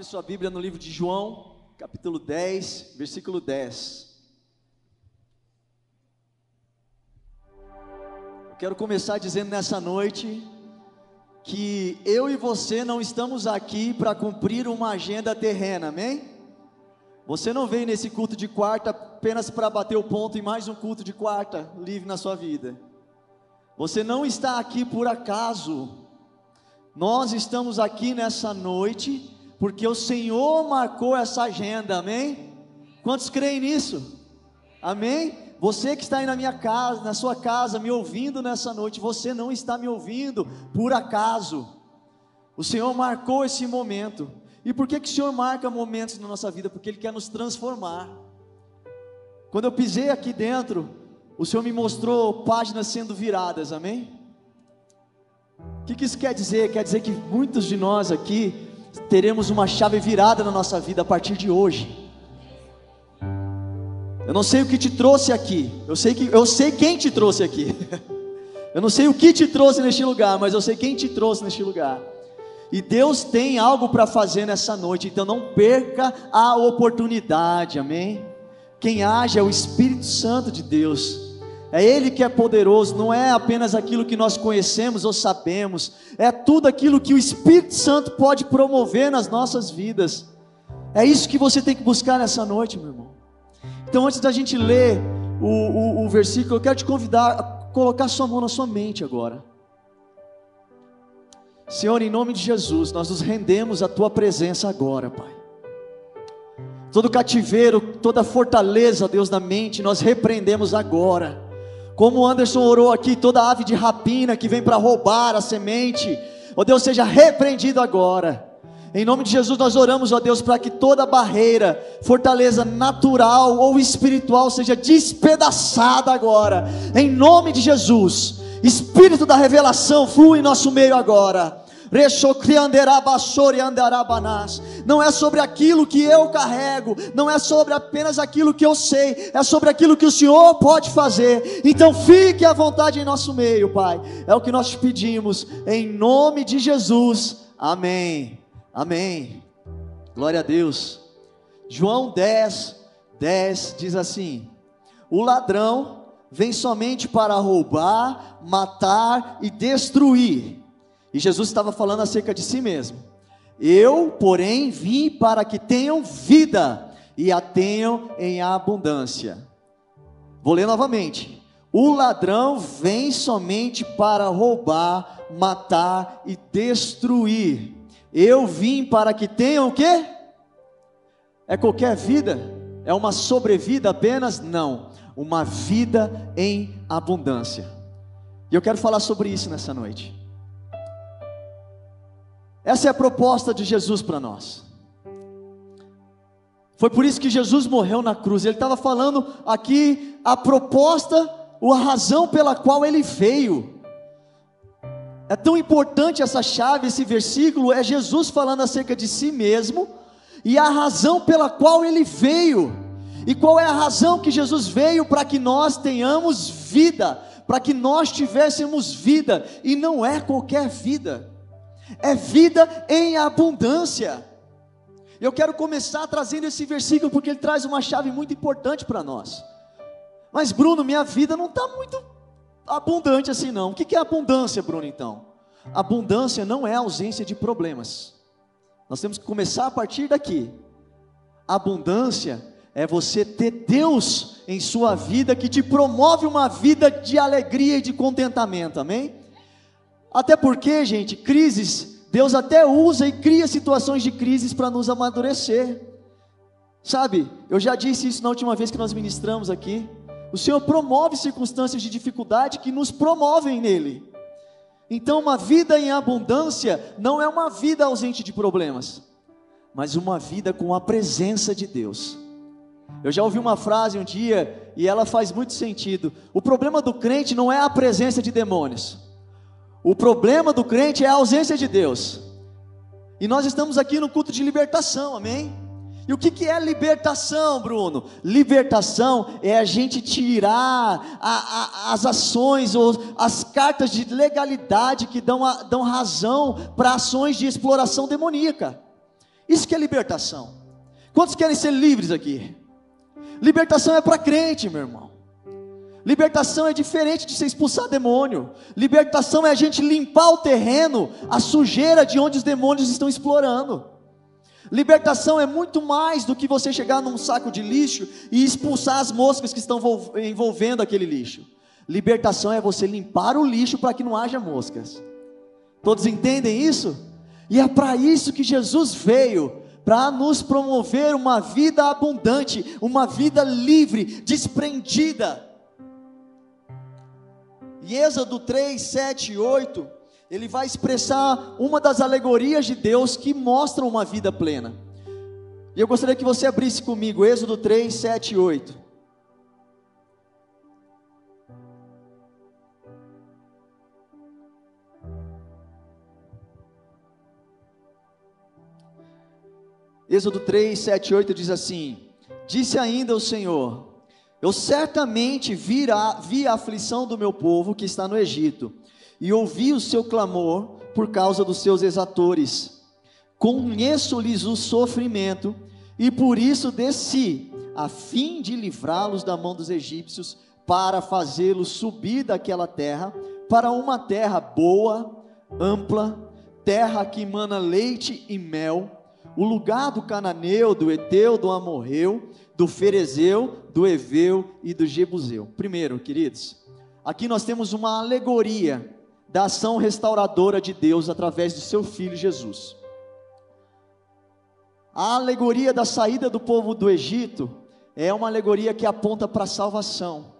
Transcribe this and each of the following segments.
Abre sua Bíblia no livro de João, capítulo 10, versículo 10. Eu quero começar dizendo nessa noite que eu e você não estamos aqui para cumprir uma agenda terrena, amém? Você não veio nesse culto de quarta apenas para bater o ponto em mais um culto de quarta livre na sua vida. Você não está aqui por acaso. Nós estamos aqui nessa noite porque o Senhor marcou essa agenda, amém? Quantos creem nisso? Amém? Você que está aí na minha casa, na sua casa, me ouvindo nessa noite, você não está me ouvindo por acaso. O Senhor marcou esse momento. E por que, que o Senhor marca momentos na nossa vida? Porque Ele quer nos transformar. Quando eu pisei aqui dentro, o Senhor me mostrou páginas sendo viradas, amém? O que, que isso quer dizer? Quer dizer que muitos de nós aqui teremos uma chave virada na nossa vida a partir de hoje. Eu não sei o que te trouxe aqui. Eu sei que eu sei quem te trouxe aqui. Eu não sei o que te trouxe neste lugar, mas eu sei quem te trouxe neste lugar. E Deus tem algo para fazer nessa noite, então não perca a oportunidade. Amém? Quem age é o Espírito Santo de Deus. É Ele que é poderoso, não é apenas aquilo que nós conhecemos ou sabemos, é tudo aquilo que o Espírito Santo pode promover nas nossas vidas. É isso que você tem que buscar nessa noite, meu irmão. Então, antes da gente ler o, o, o versículo, eu quero te convidar a colocar sua mão na sua mente agora. Senhor, em nome de Jesus, nós nos rendemos à tua presença agora, Pai. Todo cativeiro, toda fortaleza, Deus, na mente, nós repreendemos agora como o Anderson orou aqui, toda ave de rapina que vem para roubar a semente, ó Deus, seja repreendido agora. Em nome de Jesus nós oramos, ó Deus, para que toda barreira, fortaleza natural ou espiritual seja despedaçada agora. Em nome de Jesus. Espírito da revelação flui em nosso meio agora. Não é sobre aquilo que eu carrego, não é sobre apenas aquilo que eu sei, é sobre aquilo que o Senhor pode fazer. Então fique à vontade em nosso meio, Pai. É o que nós te pedimos, em nome de Jesus. Amém. Amém. Glória a Deus. João 10, 10 diz assim: O ladrão vem somente para roubar, matar e destruir. E Jesus estava falando acerca de si mesmo. Eu, porém, vim para que tenham vida e a tenham em abundância. Vou ler novamente. O ladrão vem somente para roubar, matar e destruir. Eu vim para que tenham o quê? É qualquer vida? É uma sobrevida apenas? Não. Uma vida em abundância. E eu quero falar sobre isso nessa noite. Essa é a proposta de Jesus para nós. Foi por isso que Jesus morreu na cruz. Ele estava falando aqui a proposta, a razão pela qual ele veio. É tão importante essa chave, esse versículo, é Jesus falando acerca de si mesmo e a razão pela qual ele veio. E qual é a razão que Jesus veio para que nós tenhamos vida, para que nós tivéssemos vida, e não é qualquer vida é vida em abundância. Eu quero começar trazendo esse versículo porque ele traz uma chave muito importante para nós. Mas, Bruno, minha vida não está muito abundante assim, não. O que é abundância, Bruno, então? Abundância não é ausência de problemas. Nós temos que começar a partir daqui. Abundância é você ter Deus em sua vida que te promove uma vida de alegria e de contentamento, amém? Até porque, gente, crises, Deus até usa e cria situações de crises para nos amadurecer. Sabe, eu já disse isso na última vez que nós ministramos aqui. O Senhor promove circunstâncias de dificuldade que nos promovem nele. Então, uma vida em abundância não é uma vida ausente de problemas. mas uma vida com a presença de Deus. Eu já ouvi uma frase um dia e ela faz muito sentido. O problema do crente não é a presença de demônios. O problema do crente é a ausência de Deus. E nós estamos aqui no culto de libertação, amém? E o que, que é libertação, Bruno? Libertação é a gente tirar a, a, as ações ou as cartas de legalidade que dão, a, dão razão para ações de exploração demoníaca. Isso que é libertação. Quantos querem ser livres aqui? Libertação é para crente, meu irmão. Libertação é diferente de se expulsar demônio. Libertação é a gente limpar o terreno, a sujeira de onde os demônios estão explorando. Libertação é muito mais do que você chegar num saco de lixo e expulsar as moscas que estão envolvendo aquele lixo. Libertação é você limpar o lixo para que não haja moscas. Todos entendem isso? E é para isso que Jesus veio para nos promover uma vida abundante, uma vida livre, desprendida. E Êxodo 3, 7 e 8, ele vai expressar uma das alegorias de Deus que mostram uma vida plena. E eu gostaria que você abrisse comigo Êxodo 3, 7 e 8. Êxodo 3, 7 e 8 diz assim: Disse ainda o Senhor: Eu certamente vi a, vi a aflição do meu povo que está no Egito, e ouvi o seu clamor por causa dos seus exatores. Conheço-lhes o sofrimento, e por isso desci, a fim de livrá-los da mão dos egípcios, para fazê-los subir daquela terra, para uma terra boa, ampla, terra que emana leite e mel o lugar do cananeu, do eteu, do amorreu, do ferezeu, do eveu e do jebuseu. Primeiro, queridos, aqui nós temos uma alegoria da ação restauradora de Deus através do seu filho Jesus. A alegoria da saída do povo do Egito é uma alegoria que aponta para a salvação.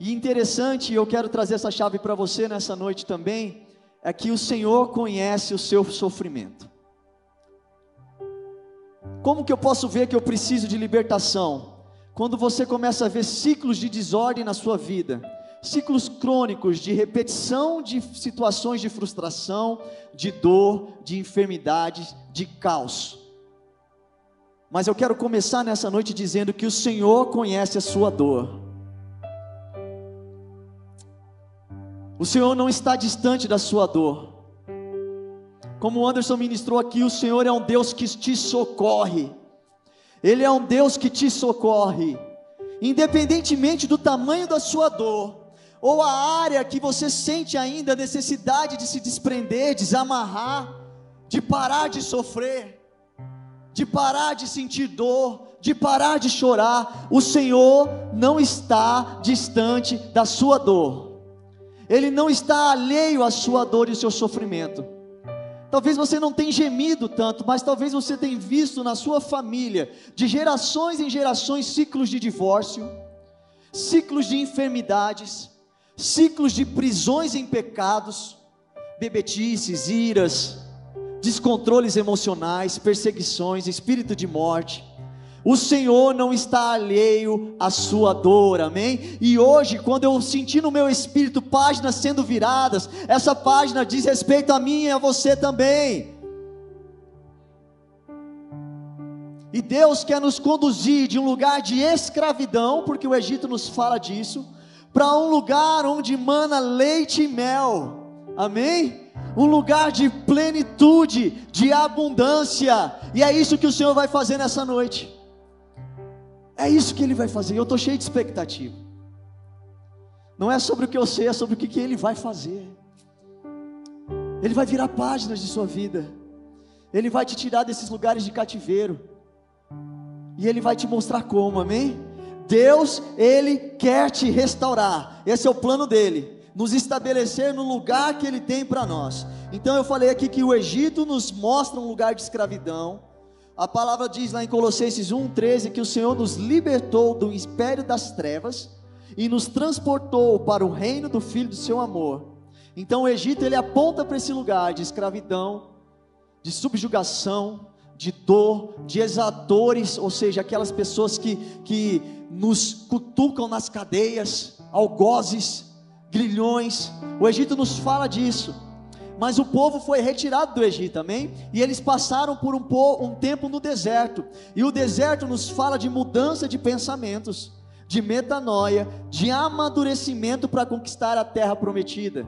E interessante, eu quero trazer essa chave para você nessa noite também, é que o Senhor conhece o seu sofrimento. Como que eu posso ver que eu preciso de libertação? Quando você começa a ver ciclos de desordem na sua vida, ciclos crônicos de repetição de situações de frustração, de dor, de enfermidades, de caos. Mas eu quero começar nessa noite dizendo que o Senhor conhece a sua dor. O Senhor não está distante da sua dor. Como o Anderson ministrou aqui, o Senhor é um Deus que te socorre. Ele é um Deus que te socorre, independentemente do tamanho da sua dor, ou a área que você sente ainda a necessidade de se desprender, desamarrar, de parar de sofrer, de parar de sentir dor, de parar de chorar. O Senhor não está distante da sua dor, Ele não está alheio à sua dor e ao seu sofrimento. Talvez você não tenha gemido tanto, mas talvez você tenha visto na sua família, de gerações em gerações, ciclos de divórcio, ciclos de enfermidades, ciclos de prisões em pecados, bebetices, iras, descontroles emocionais, perseguições, espírito de morte. O Senhor não está alheio à sua dor, amém? E hoje, quando eu senti no meu espírito páginas sendo viradas, essa página diz respeito a mim e a você também. E Deus quer nos conduzir de um lugar de escravidão, porque o Egito nos fala disso, para um lugar onde mana leite e mel, amém? Um lugar de plenitude, de abundância, e é isso que o Senhor vai fazer nessa noite. É isso que ele vai fazer. Eu estou cheio de expectativa. Não é sobre o que eu sei, é sobre o que, que ele vai fazer. Ele vai virar páginas de sua vida. Ele vai te tirar desses lugares de cativeiro. E ele vai te mostrar como, amém? Deus, ele quer te restaurar. Esse é o plano dele. Nos estabelecer no lugar que ele tem para nós. Então eu falei aqui que o Egito nos mostra um lugar de escravidão. A palavra diz lá em Colossenses 1,13 que o Senhor nos libertou do império das trevas e nos transportou para o reino do Filho do seu amor. Então o Egito ele aponta para esse lugar de escravidão, de subjugação, de dor, de exatores, ou seja, aquelas pessoas que, que nos cutucam nas cadeias, algozes, grilhões. O Egito nos fala disso. Mas o povo foi retirado do Egito, amém? E eles passaram por um, um tempo no deserto. E o deserto nos fala de mudança de pensamentos, de metanoia, de amadurecimento para conquistar a terra prometida.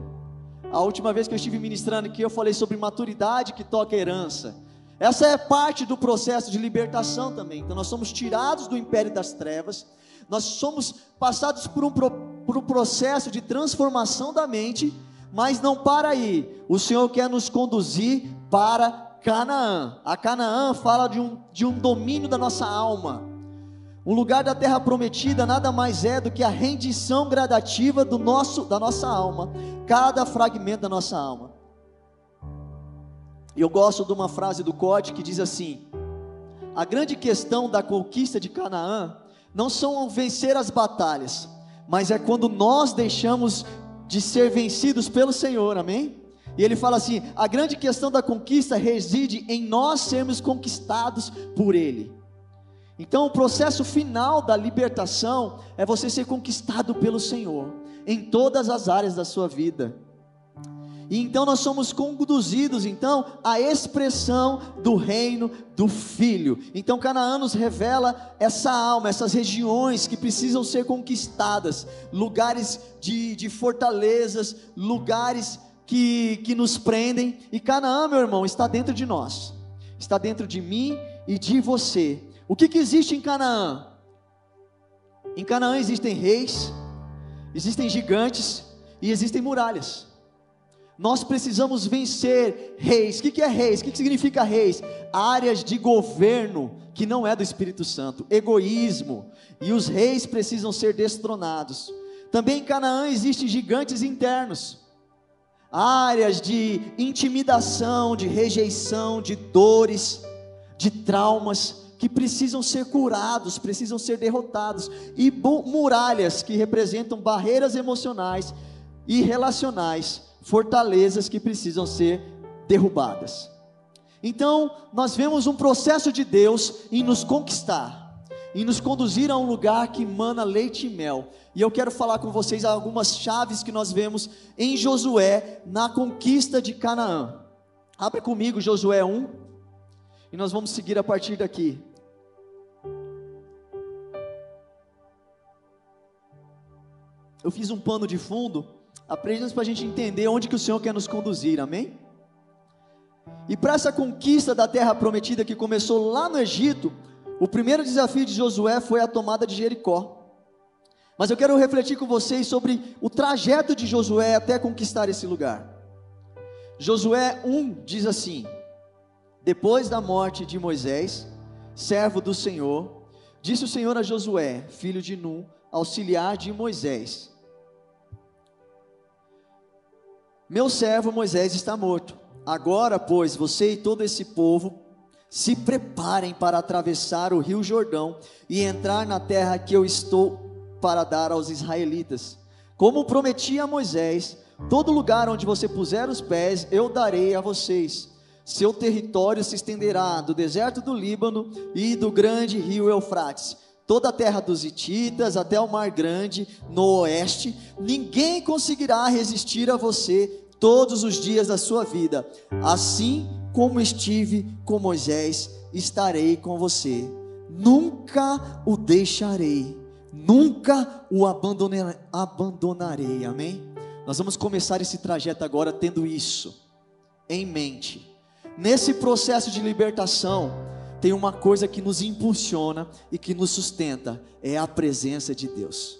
A última vez que eu estive ministrando aqui, eu falei sobre maturidade que toca herança. Essa é parte do processo de libertação também. Então, nós somos tirados do império das trevas, nós somos passados por um, por um processo de transformação da mente, mas não para aí. O Senhor quer nos conduzir para Canaã. A Canaã fala de um, de um domínio da nossa alma. O lugar da terra prometida nada mais é do que a rendição gradativa do nosso, da nossa alma, cada fragmento da nossa alma. Eu gosto de uma frase do Code que diz assim: A grande questão da conquista de Canaã não são vencer as batalhas, mas é quando nós deixamos de ser vencidos pelo Senhor, amém? E ele fala assim: a grande questão da conquista reside em nós sermos conquistados por Ele. Então, o processo final da libertação é você ser conquistado pelo Senhor em todas as áreas da sua vida. E então nós somos conduzidos então à expressão do reino do Filho. Então Canaã nos revela essa alma, essas regiões que precisam ser conquistadas, lugares de, de fortalezas, lugares que, que nos prendem. E Canaã, meu irmão, está dentro de nós, está dentro de mim e de você. O que, que existe em Canaã? Em Canaã existem reis, existem gigantes e existem muralhas. Nós precisamos vencer reis. O que é reis? O que significa reis? Áreas de governo que não é do Espírito Santo, egoísmo, e os reis precisam ser destronados. Também em Canaã existem gigantes internos, áreas de intimidação, de rejeição, de dores, de traumas que precisam ser curados, precisam ser derrotados, e muralhas que representam barreiras emocionais e relacionais fortalezas que precisam ser derrubadas. Então, nós vemos um processo de Deus em nos conquistar, em nos conduzir a um lugar que mana leite e mel. E eu quero falar com vocês algumas chaves que nós vemos em Josué na conquista de Canaã. Abre comigo Josué 1 e nós vamos seguir a partir daqui. Eu fiz um pano de fundo apenas para a gente entender onde que o Senhor quer nos conduzir, amém? E para essa conquista da terra prometida que começou lá no Egito, o primeiro desafio de Josué foi a tomada de Jericó. Mas eu quero refletir com vocês sobre o trajeto de Josué até conquistar esse lugar. Josué 1 diz assim: Depois da morte de Moisés, servo do Senhor, disse o Senhor a Josué, filho de Nun, auxiliar de Moisés: Meu servo Moisés está morto. Agora, pois, você e todo esse povo se preparem para atravessar o rio Jordão e entrar na terra que eu estou para dar aos israelitas. Como prometi a Moisés, todo lugar onde você puser os pés, eu darei a vocês. Seu território se estenderá do deserto do Líbano e do grande rio Eufrates toda a terra dos Hititas até o Mar Grande, no oeste, ninguém conseguirá resistir a você todos os dias da sua vida. Assim como estive com Moisés, estarei com você. Nunca o deixarei, nunca o abandonarei. Amém? Nós vamos começar esse trajeto agora tendo isso em mente. Nesse processo de libertação, tem uma coisa que nos impulsiona e que nos sustenta: é a presença de Deus.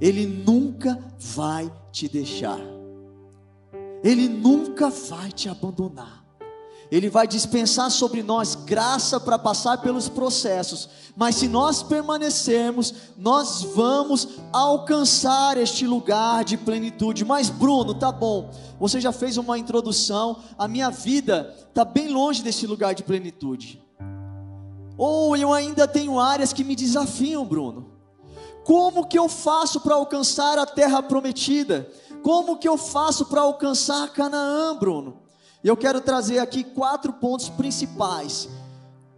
Ele nunca vai te deixar. Ele nunca vai te abandonar. Ele vai dispensar sobre nós graça para passar pelos processos, mas se nós permanecermos, nós vamos alcançar este lugar de plenitude. Mas, Bruno, tá bom, você já fez uma introdução, a minha vida está bem longe desse lugar de plenitude. Ou eu ainda tenho áreas que me desafiam, Bruno. Como que eu faço para alcançar a terra prometida? Como que eu faço para alcançar Canaã, Bruno? Eu quero trazer aqui quatro pontos principais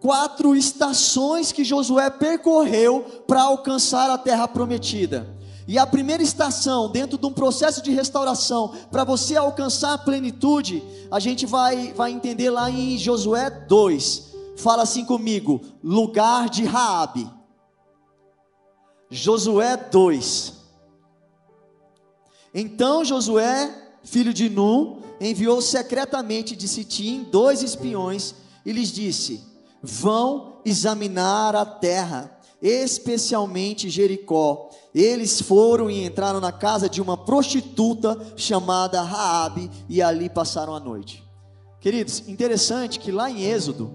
quatro estações que Josué percorreu para alcançar a terra prometida. E a primeira estação, dentro de um processo de restauração, para você alcançar a plenitude, a gente vai, vai entender lá em Josué 2. Fala assim comigo: lugar de Raabe. Josué 2. Então Josué, filho de Nun, enviou secretamente de Sitim dois espiões e lhes disse: Vão examinar a terra, especialmente Jericó. Eles foram e entraram na casa de uma prostituta chamada Raabe e ali passaram a noite. Queridos, interessante que lá em Êxodo,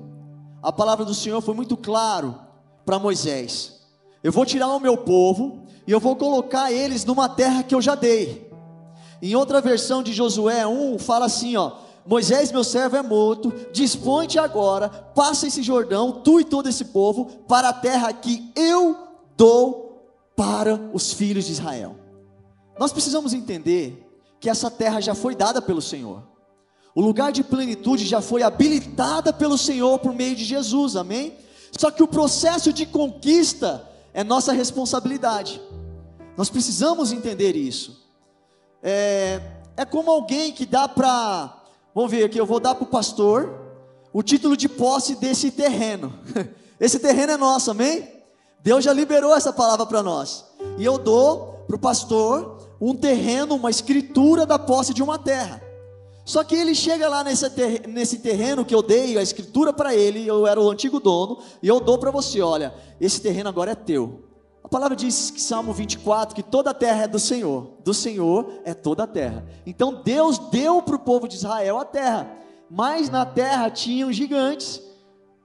a palavra do Senhor foi muito claro para Moisés. Eu vou tirar o meu povo e eu vou colocar eles numa terra que eu já dei. Em outra versão de Josué 1, fala assim: ó, Moisés, meu servo, é morto, dispõe-te agora, passa esse Jordão, tu e todo esse povo, para a terra que eu dou para os filhos de Israel. Nós precisamos entender que essa terra já foi dada pelo Senhor. O lugar de plenitude já foi habilitada pelo Senhor por meio de Jesus, amém? Só que o processo de conquista é nossa responsabilidade. Nós precisamos entender isso. É, é como alguém que dá para, vamos ver aqui, eu vou dar para o pastor o título de posse desse terreno. Esse terreno é nosso, amém? Deus já liberou essa palavra para nós. E eu dou para o pastor um terreno, uma escritura da posse de uma terra. Só que ele chega lá nesse, nesse terreno que eu dei a escritura para ele, eu era o antigo dono, e eu dou para você: olha, esse terreno agora é teu. A palavra diz que Salmo 24 que toda a terra é do Senhor, do Senhor é toda a terra. Então Deus deu para o povo de Israel a terra, mas na terra tinham gigantes,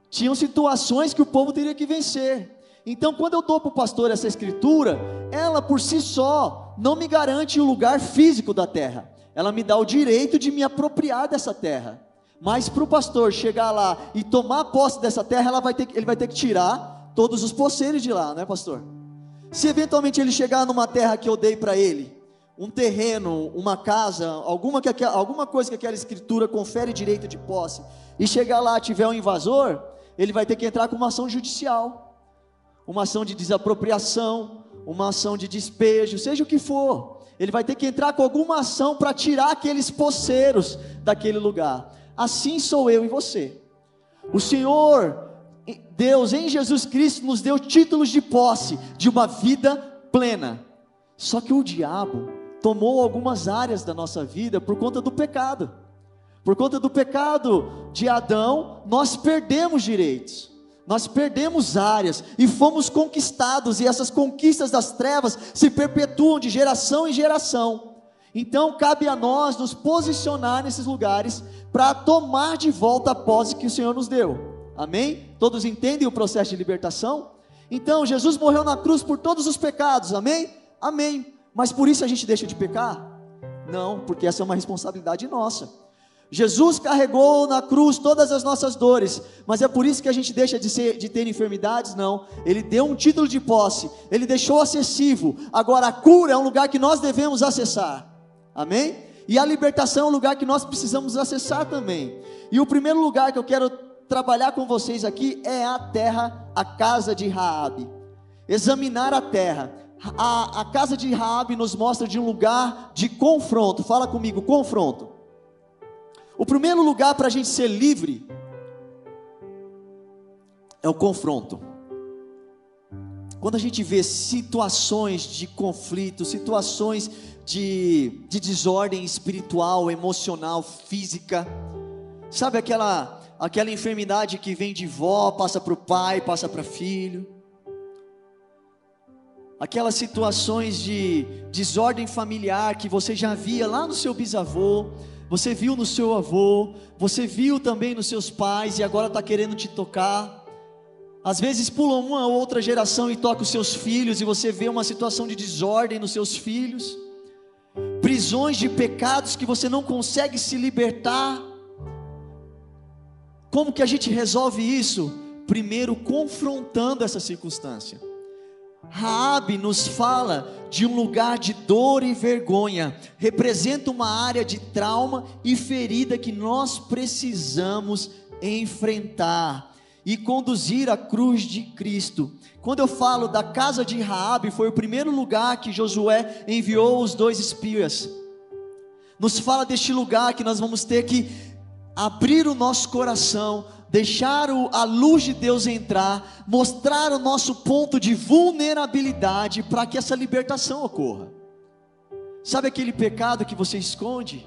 tinham situações que o povo teria que vencer. Então, quando eu dou para o pastor essa escritura, ela por si só não me garante o lugar físico da terra, ela me dá o direito de me apropriar dessa terra. Mas para o pastor chegar lá e tomar posse dessa terra, vai ter, ele vai ter que tirar todos os poceiros de lá, né, pastor? Se eventualmente ele chegar numa terra que eu dei para ele, um terreno, uma casa, alguma, que, alguma coisa que aquela escritura confere direito de posse, e chegar lá tiver um invasor, ele vai ter que entrar com uma ação judicial, uma ação de desapropriação, uma ação de despejo, seja o que for. Ele vai ter que entrar com alguma ação para tirar aqueles poceiros daquele lugar. Assim sou eu e você. O Senhor Deus em Jesus Cristo nos deu títulos de posse de uma vida plena. Só que o diabo tomou algumas áreas da nossa vida por conta do pecado. Por conta do pecado de Adão, nós perdemos direitos. Nós perdemos áreas e fomos conquistados, e essas conquistas das trevas se perpetuam de geração em geração. Então cabe a nós nos posicionar nesses lugares para tomar de volta a posse que o Senhor nos deu. Amém? Todos entendem o processo de libertação? Então, Jesus morreu na cruz por todos os pecados, amém? Amém. Mas por isso a gente deixa de pecar? Não, porque essa é uma responsabilidade nossa. Jesus carregou na cruz todas as nossas dores, mas é por isso que a gente deixa de, ser, de ter enfermidades? Não. Ele deu um título de posse, ele deixou acessível. Agora, a cura é um lugar que nós devemos acessar, amém? E a libertação é um lugar que nós precisamos acessar também. E o primeiro lugar que eu quero trabalhar com vocês aqui é a terra, a casa de Raabe. Examinar a terra. A, a casa de Raabe nos mostra de um lugar de confronto. Fala comigo, confronto. O primeiro lugar para a gente ser livre é o confronto. Quando a gente vê situações de conflito, situações de, de desordem espiritual, emocional, física, sabe aquela aquela enfermidade que vem de vó, passa para o pai, passa para filho, aquelas situações de desordem familiar que você já via lá no seu bisavô, você viu no seu avô, você viu também nos seus pais e agora está querendo te tocar. Às vezes pula uma ou outra geração e toca os seus filhos e você vê uma situação de desordem nos seus filhos, prisões de pecados que você não consegue se libertar. Como que a gente resolve isso? Primeiro confrontando essa circunstância. Raabe nos fala de um lugar de dor e vergonha, representa uma área de trauma e ferida que nós precisamos enfrentar. e conduzir a cruz de Cristo. Quando eu falo da casa de Raabe, foi o primeiro lugar que Josué enviou os dois espias. Nos fala deste lugar que nós vamos ter que abrir o nosso coração, deixar a luz de Deus entrar, mostrar o nosso ponto de vulnerabilidade para que essa libertação ocorra. Sabe aquele pecado que você esconde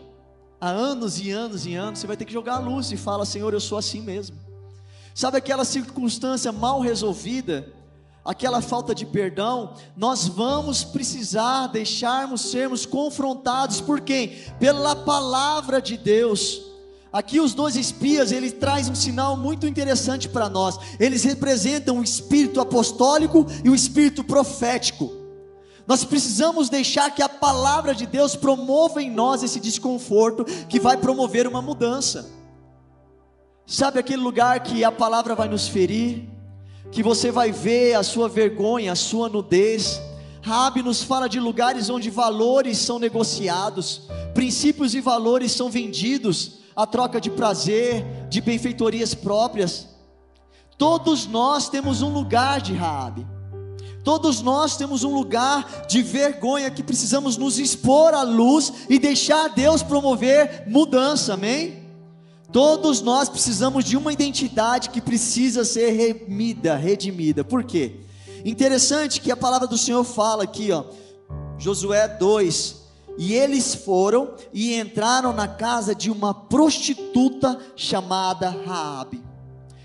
há anos e anos e anos? Você vai ter que jogar a luz e fala: Senhor, eu sou assim mesmo. Sabe aquela circunstância mal resolvida, aquela falta de perdão? Nós vamos precisar deixarmos sermos confrontados por quem? Pela palavra de Deus. Aqui os dois espias, ele traz um sinal muito interessante para nós. Eles representam o espírito apostólico e o espírito profético. Nós precisamos deixar que a palavra de Deus promova em nós esse desconforto que vai promover uma mudança. Sabe aquele lugar que a palavra vai nos ferir, que você vai ver a sua vergonha, a sua nudez. Rabi nos fala de lugares onde valores são negociados, princípios e valores são vendidos, a troca de prazer, de benfeitorias próprias. Todos nós temos um lugar de Raabe. Todos nós temos um lugar de vergonha que precisamos nos expor à luz e deixar Deus promover mudança, amém? Todos nós precisamos de uma identidade que precisa ser remida, redimida. Por quê? Interessante que a palavra do Senhor fala aqui, ó, Josué 2, e eles foram e entraram na casa de uma prostituta chamada Raabe.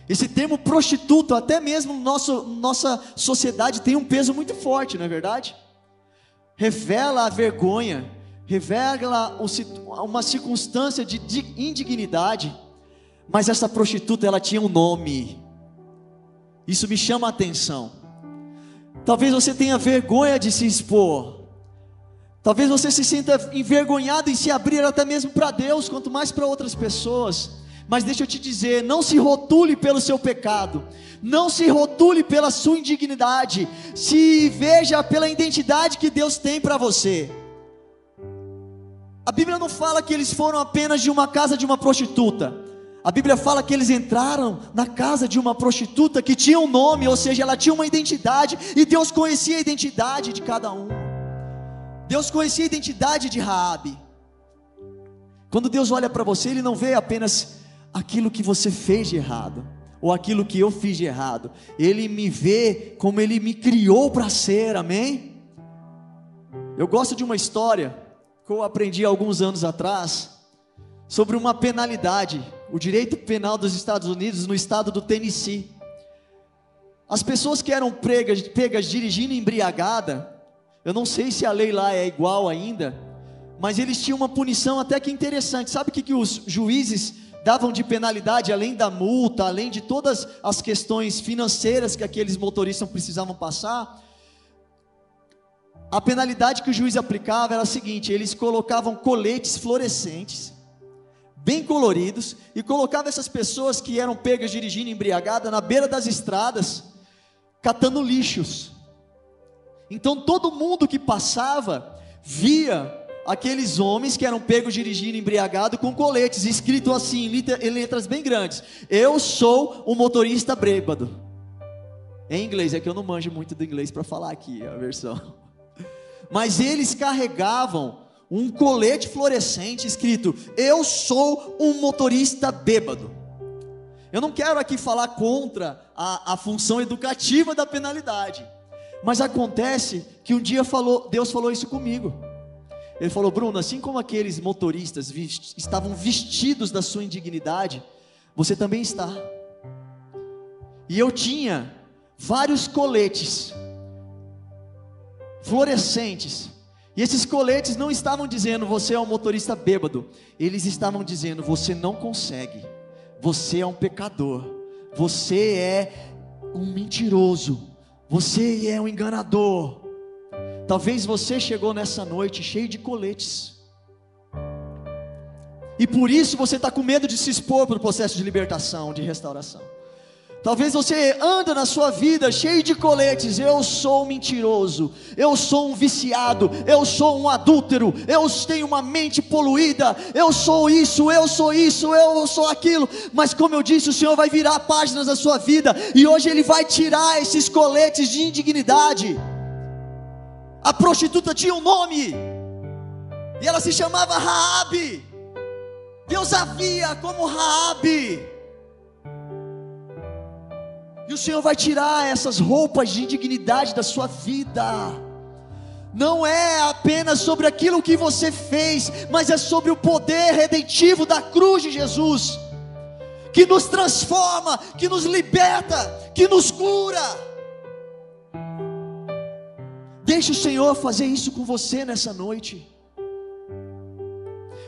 Esse termo prostituta, até mesmo nosso, nossa sociedade tem um peso muito forte, não é verdade? Revela a vergonha, revela uma circunstância de indignidade, mas essa prostituta ela tinha um nome. Isso me chama a atenção. Talvez você tenha vergonha de se expor. Talvez você se sinta envergonhado em se abrir até mesmo para Deus, quanto mais para outras pessoas. Mas deixa eu te dizer, não se rotule pelo seu pecado, não se rotule pela sua indignidade, se veja pela identidade que Deus tem para você. A Bíblia não fala que eles foram apenas de uma casa de uma prostituta. A Bíblia fala que eles entraram na casa de uma prostituta que tinha um nome, ou seja, ela tinha uma identidade, e Deus conhecia a identidade de cada um. Deus conhecia a identidade de Raabe. Quando Deus olha para você, Ele não vê apenas aquilo que você fez de errado, ou aquilo que eu fiz de errado. Ele me vê como Ele me criou para ser, amém? Eu gosto de uma história que eu aprendi alguns anos atrás, sobre uma penalidade, o direito penal dos Estados Unidos no estado do Tennessee. As pessoas que eram pregas, pegas dirigindo embriagada, eu não sei se a lei lá é igual ainda, mas eles tinham uma punição até que interessante. Sabe o que, que os juízes davam de penalidade, além da multa, além de todas as questões financeiras que aqueles motoristas precisavam passar? A penalidade que o juiz aplicava era a seguinte: eles colocavam coletes fluorescentes, bem coloridos, e colocavam essas pessoas que eram pegas dirigindo embriagada na beira das estradas, catando lixos. Então todo mundo que passava via aqueles homens que eram pegos dirigindo embriagado com coletes, escrito assim, em letras bem grandes: Eu sou um motorista bêbado. Em inglês, é que eu não manjo muito do inglês para falar aqui a versão. Mas eles carregavam um colete fluorescente escrito: Eu sou um motorista bêbado. Eu não quero aqui falar contra a, a função educativa da penalidade. Mas acontece que um dia falou, Deus falou isso comigo. Ele falou: Bruno, assim como aqueles motoristas vist, estavam vestidos da sua indignidade, você também está. E eu tinha vários coletes fluorescentes. E esses coletes não estavam dizendo você é um motorista bêbado, eles estavam dizendo você não consegue, você é um pecador, você é um mentiroso, você é um enganador. Talvez você chegou nessa noite cheio de coletes. E por isso você está com medo de se expor para o processo de libertação, de restauração. Talvez você anda na sua vida cheio de coletes. Eu sou um mentiroso, eu sou um viciado, eu sou um adúltero, eu tenho uma mente poluída, eu sou isso, eu sou isso, eu sou aquilo. Mas como eu disse, o Senhor vai virar páginas da sua vida e hoje ele vai tirar esses coletes de indignidade. A prostituta tinha um nome. E ela se chamava Raabe. Deus a via como Raabe. E o Senhor vai tirar essas roupas de indignidade da sua vida. Não é apenas sobre aquilo que você fez, mas é sobre o poder redentivo da cruz de Jesus, que nos transforma, que nos liberta, que nos cura. Deixe o Senhor fazer isso com você nessa noite.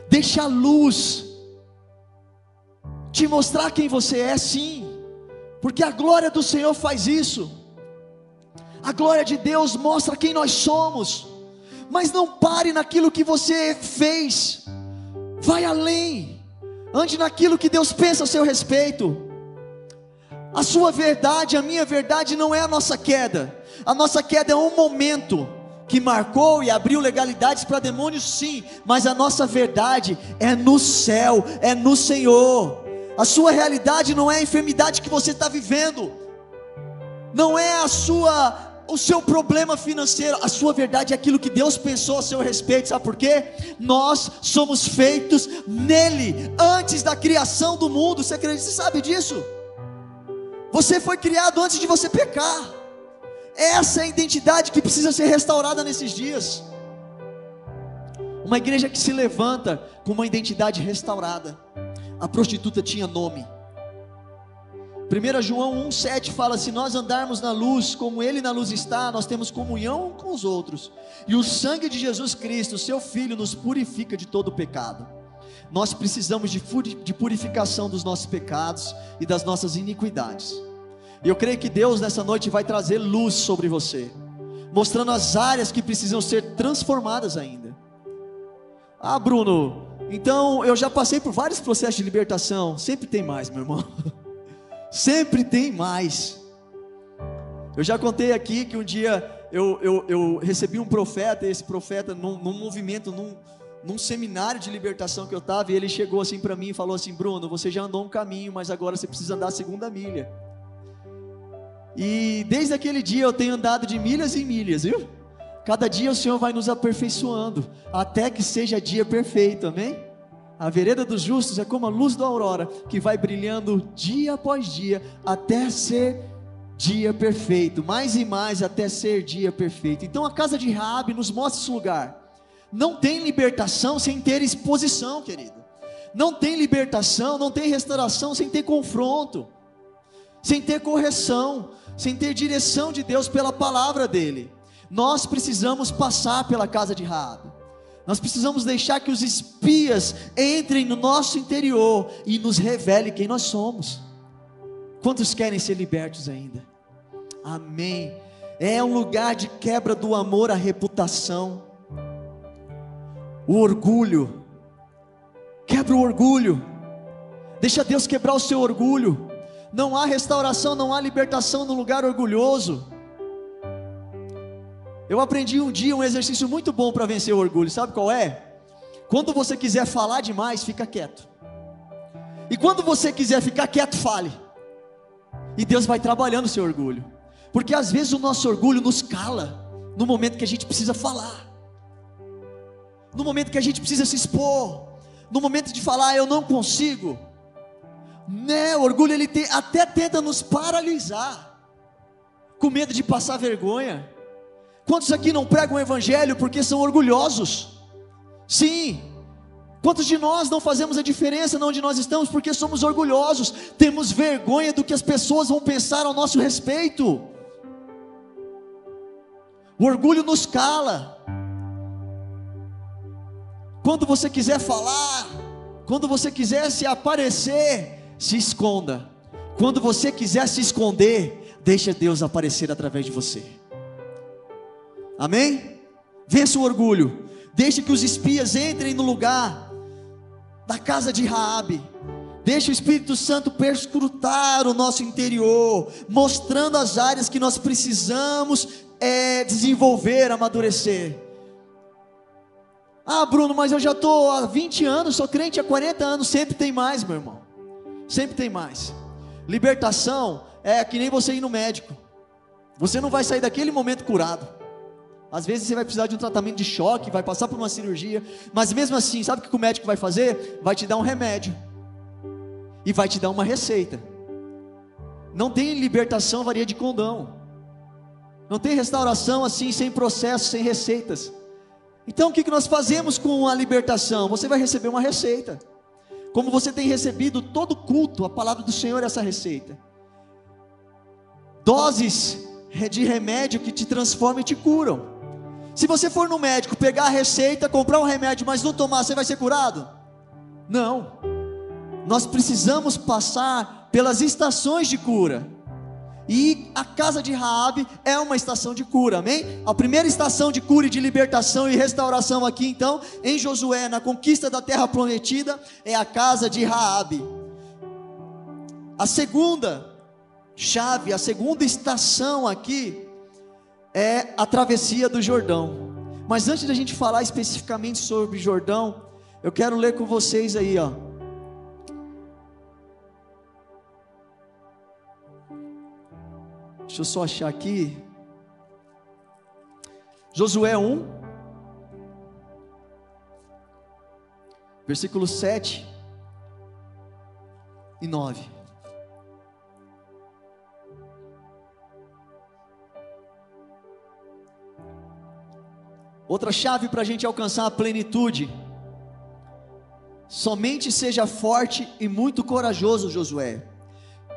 Deixe a luz te mostrar quem você é, sim porque a glória do Senhor faz isso. A glória de Deus mostra quem nós somos. Mas não pare naquilo que você fez. Vai além. Ande naquilo que Deus pensa a seu respeito. A sua verdade, a minha verdade não é a nossa queda. A nossa queda é um momento que marcou e abriu legalidades para demônios, sim, mas a nossa verdade é no céu, é no Senhor. A sua realidade não é a enfermidade que você está vivendo, não é a sua o seu problema financeiro, a sua verdade é aquilo que Deus pensou a seu respeito, sabe por quê? Nós somos feitos nele, antes da criação do mundo, você acredita, você sabe disso? Você foi criado antes de você pecar, essa é a identidade que precisa ser restaurada nesses dias. Uma igreja que se levanta com uma identidade restaurada a prostituta tinha nome. 1 João 1,7 fala: Se nós andarmos na luz, como Ele na luz está, nós temos comunhão com os outros, e o sangue de Jesus Cristo, Seu Filho, nos purifica de todo pecado. Nós precisamos de, purificação dos nossos pecados e das nossas iniquidades. E eu creio que Deus nessa noite vai trazer luz sobre você, mostrando as áreas que precisam ser transformadas ainda. Ah, Bruno, então, eu já passei por vários processos de libertação. Sempre tem mais, meu irmão. Sempre tem mais. Eu já contei aqui que um dia eu, eu, eu recebi um profeta, e esse profeta, num, num movimento, num, num seminário de libertação que eu estava, e ele chegou assim para mim e falou assim: Bruno, você já andou um caminho, mas agora você precisa andar a segunda milha. E desde aquele dia eu tenho andado de milhas em milhas, viu? Cada dia o Senhor vai nos aperfeiçoando, até que seja dia perfeito, amém? A vereda dos justos é como a luz da aurora, que vai brilhando dia após dia, até ser dia perfeito, mais e mais até ser dia perfeito. Então a casa de Raabe nos mostra esse lugar. Não tem libertação sem ter exposição, querido. Não tem libertação, não tem restauração sem ter confronto, sem ter correção, sem ter direção de Deus pela palavra dele. Nós precisamos passar pela casa de Raabe. Nós precisamos deixar que os espias entrem no nosso interior e nos revele quem nós somos. Quantos querem ser libertos ainda? Amém. É um lugar de quebra do amor à reputação. O orgulho. Quebra o orgulho. Deixa Deus quebrar o seu orgulho. Não há restauração, não há libertação no lugar orgulhoso. Eu aprendi um dia um exercício muito bom para vencer o orgulho, sabe qual é? Quando você quiser falar demais, fica quieto. E quando você quiser ficar quieto, fale. E Deus vai trabalhando o seu orgulho. Porque às vezes o nosso orgulho nos cala no momento que a gente precisa falar. No momento que a gente precisa se expor, no momento de falar eu não consigo. Né? O orgulho ele tem, até tenta nos paralisar. Com medo de passar vergonha. Quantos aqui não pregam o Evangelho porque são orgulhosos? Sim. Quantos de nós não fazemos a diferença onde nós estamos porque somos orgulhosos? Temos vergonha do que as pessoas vão pensar ao nosso respeito. O orgulho nos cala. Quando você quiser falar, quando você quiser se aparecer, se esconda. Quando você quiser se esconder, deixa Deus aparecer através de você. Amém? Vença o orgulho. Deixe que os espias entrem no lugar da casa de Raabe. Deixa o Espírito Santo perscrutar o nosso interior, mostrando as áreas que nós precisamos é, desenvolver, amadurecer. Ah, Bruno, mas eu já estou há 20 anos, sou crente há 40 anos, sempre tem mais, meu irmão. Sempre tem mais. Libertação é que nem você ir no médico. Você não vai sair daquele momento curado. Às vezes você vai precisar de um tratamento de choque, vai passar por uma cirurgia, mas mesmo assim, sabe o que o médico vai fazer? Vai te dar um remédio e vai te dar uma receita. Não tem libertação varia de condão. Não tem restauração assim sem processo, sem receitas. Então o que nós fazemos com a libertação? Você vai receber uma receita. Como você tem recebido todo culto, a palavra do Senhor é essa receita. Doses de remédio que te transformam e te curam. Se você for no médico, pegar a receita, comprar um remédio, mas não tomar, você vai ser curado? Não. Nós precisamos passar pelas estações de cura. E a casa de Raabe é uma estação de cura, amém? A primeira estação de cura e de libertação e restauração aqui, então, em Josué, na conquista da terra prometida, é a casa de Raabe. A segunda chave, a segunda estação aqui é a travessia do Jordão. Mas antes da gente falar especificamente sobre Jordão, eu quero ler com vocês aí, ó. Deixa eu só achar aqui. Josué 1, versículo 7 e 9. Outra chave para a gente alcançar a plenitude. Somente seja forte e muito corajoso, Josué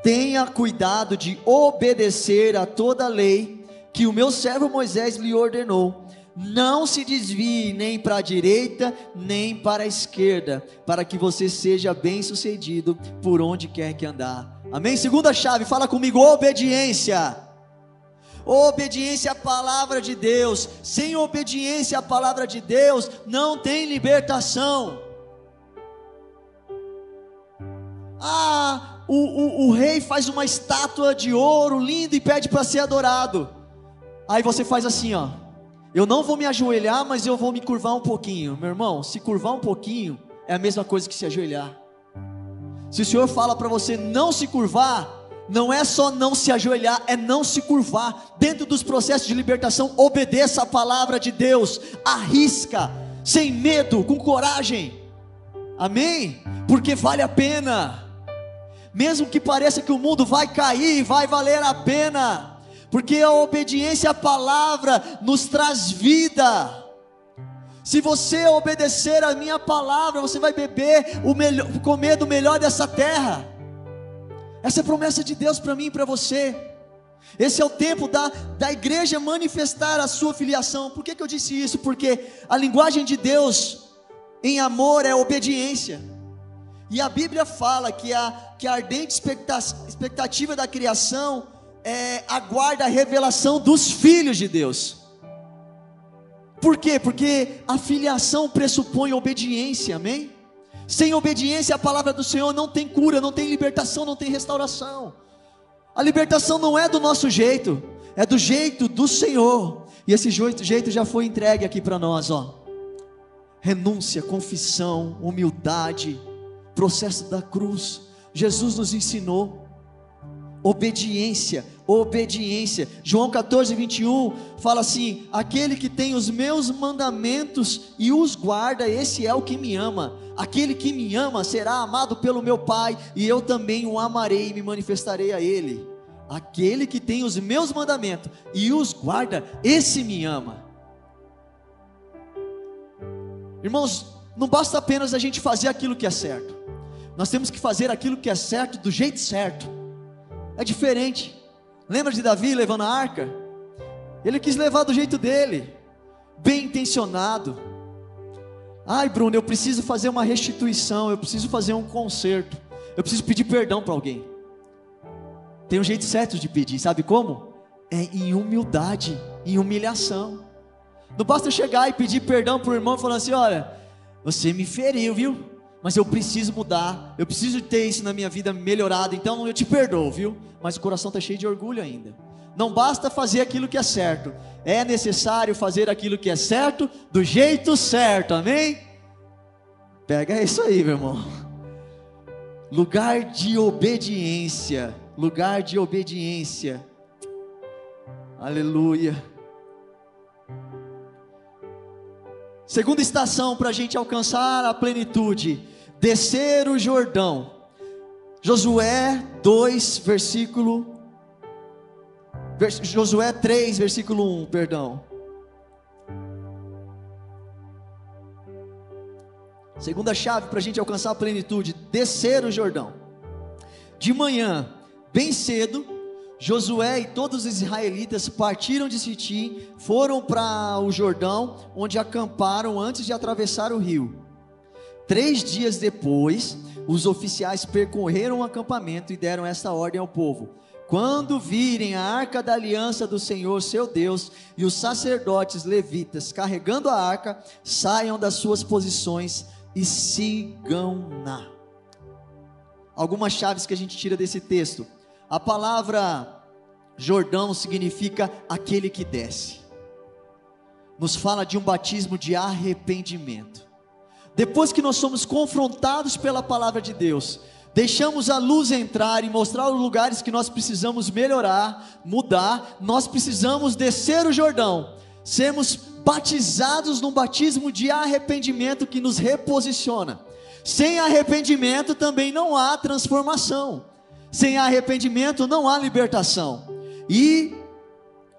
tenha cuidado de obedecer a toda a lei que o meu servo Moisés lhe ordenou. Não se desvie nem para a direita, nem para a esquerda, para que você seja bem-sucedido por onde quer que andar. Amém? Segunda chave, fala comigo: obediência. Obediência à palavra de Deus. Sem obediência à palavra de Deus, não tem libertação. Ah, o, o, o rei faz uma estátua de ouro linda e pede para ser adorado. Aí você faz assim, ó. Eu não vou me ajoelhar, mas eu vou me curvar um pouquinho. Meu irmão, se curvar um pouquinho é a mesma coisa que se ajoelhar. Se o Senhor fala para você não se curvar, não é só não se ajoelhar, é não se curvar. Dentro dos processos de libertação, obedeça a palavra de Deus, arrisca, sem medo, com coragem. Amém? Porque vale a pena mesmo que pareça que o mundo vai cair, vai valer a pena, porque a obediência à palavra nos traz vida. Se você obedecer a minha palavra, você vai beber o melhor, comer do melhor dessa terra. Essa é promessa de Deus para mim e para você. Esse é o tempo da, da igreja manifestar a sua filiação. Por que, que eu disse isso? Porque a linguagem de Deus em amor é obediência. E a Bíblia fala que a, que a ardente expectativa da criação é, aguarda a revelação dos filhos de Deus. Por quê? Porque a filiação pressupõe obediência, amém? Sem obediência à palavra do Senhor não tem cura, não tem libertação, não tem restauração. A libertação não é do nosso jeito, é do jeito do Senhor. E esse jeito já foi entregue aqui para nós, ó. Renúncia, confissão, humildade, processo da cruz. Jesus nos ensinou obediência, obediência. João 14, 21 fala assim: Aquele que tem os meus mandamentos e os guarda, esse é o que me ama. Aquele que me ama será amado pelo meu Pai, e eu também o amarei e me manifestarei a ele. Aquele que tem os meus mandamentos e os guarda, esse me ama. Irmãos, não basta apenas a gente fazer aquilo que é certo. Nós temos que fazer aquilo que é certo do jeito certo. É diferente. Lembra de Davi levando a arca? Ele quis levar do jeito dele, bem intencionado. Ai, Bruno, eu preciso fazer uma restituição, eu preciso fazer um conserto, eu preciso pedir perdão para alguém. Tem um jeito certo de pedir, sabe como? É em humildade, em humilhação. Não basta chegar e pedir perdão para o irmão falando assim: olha, você me feriu, viu? Mas eu preciso mudar, eu preciso ter isso na minha vida melhorado, então eu te perdoo, viu? Mas o coração está cheio de orgulho ainda. Não basta fazer aquilo que é certo, é necessário fazer aquilo que é certo do jeito certo, amém? Pega isso aí, meu irmão. Lugar de obediência, lugar de obediência. Aleluia. Segunda estação para a gente alcançar a plenitude: descer o Jordão. Josué 2, versículo Josué 3, versículo 1, perdão. Segunda chave para a gente alcançar a plenitude: descer o Jordão. De manhã, bem cedo, Josué e todos os israelitas partiram de Sitim, foram para o Jordão, onde acamparam antes de atravessar o rio. Três dias depois, os oficiais percorreram o acampamento e deram esta ordem ao povo: quando virem a arca da aliança do Senhor seu Deus e os sacerdotes levitas carregando a arca, saiam das suas posições e sigam-na. Algumas chaves que a gente tira desse texto. A palavra Jordão significa aquele que desce. Nos fala de um batismo de arrependimento. Depois que nós somos confrontados pela palavra de Deus, deixamos a luz entrar e mostrar os lugares que nós precisamos melhorar, mudar, nós precisamos descer o Jordão, sermos batizados num batismo de arrependimento que nos reposiciona. Sem arrependimento também não há transformação. Sem arrependimento não há libertação. E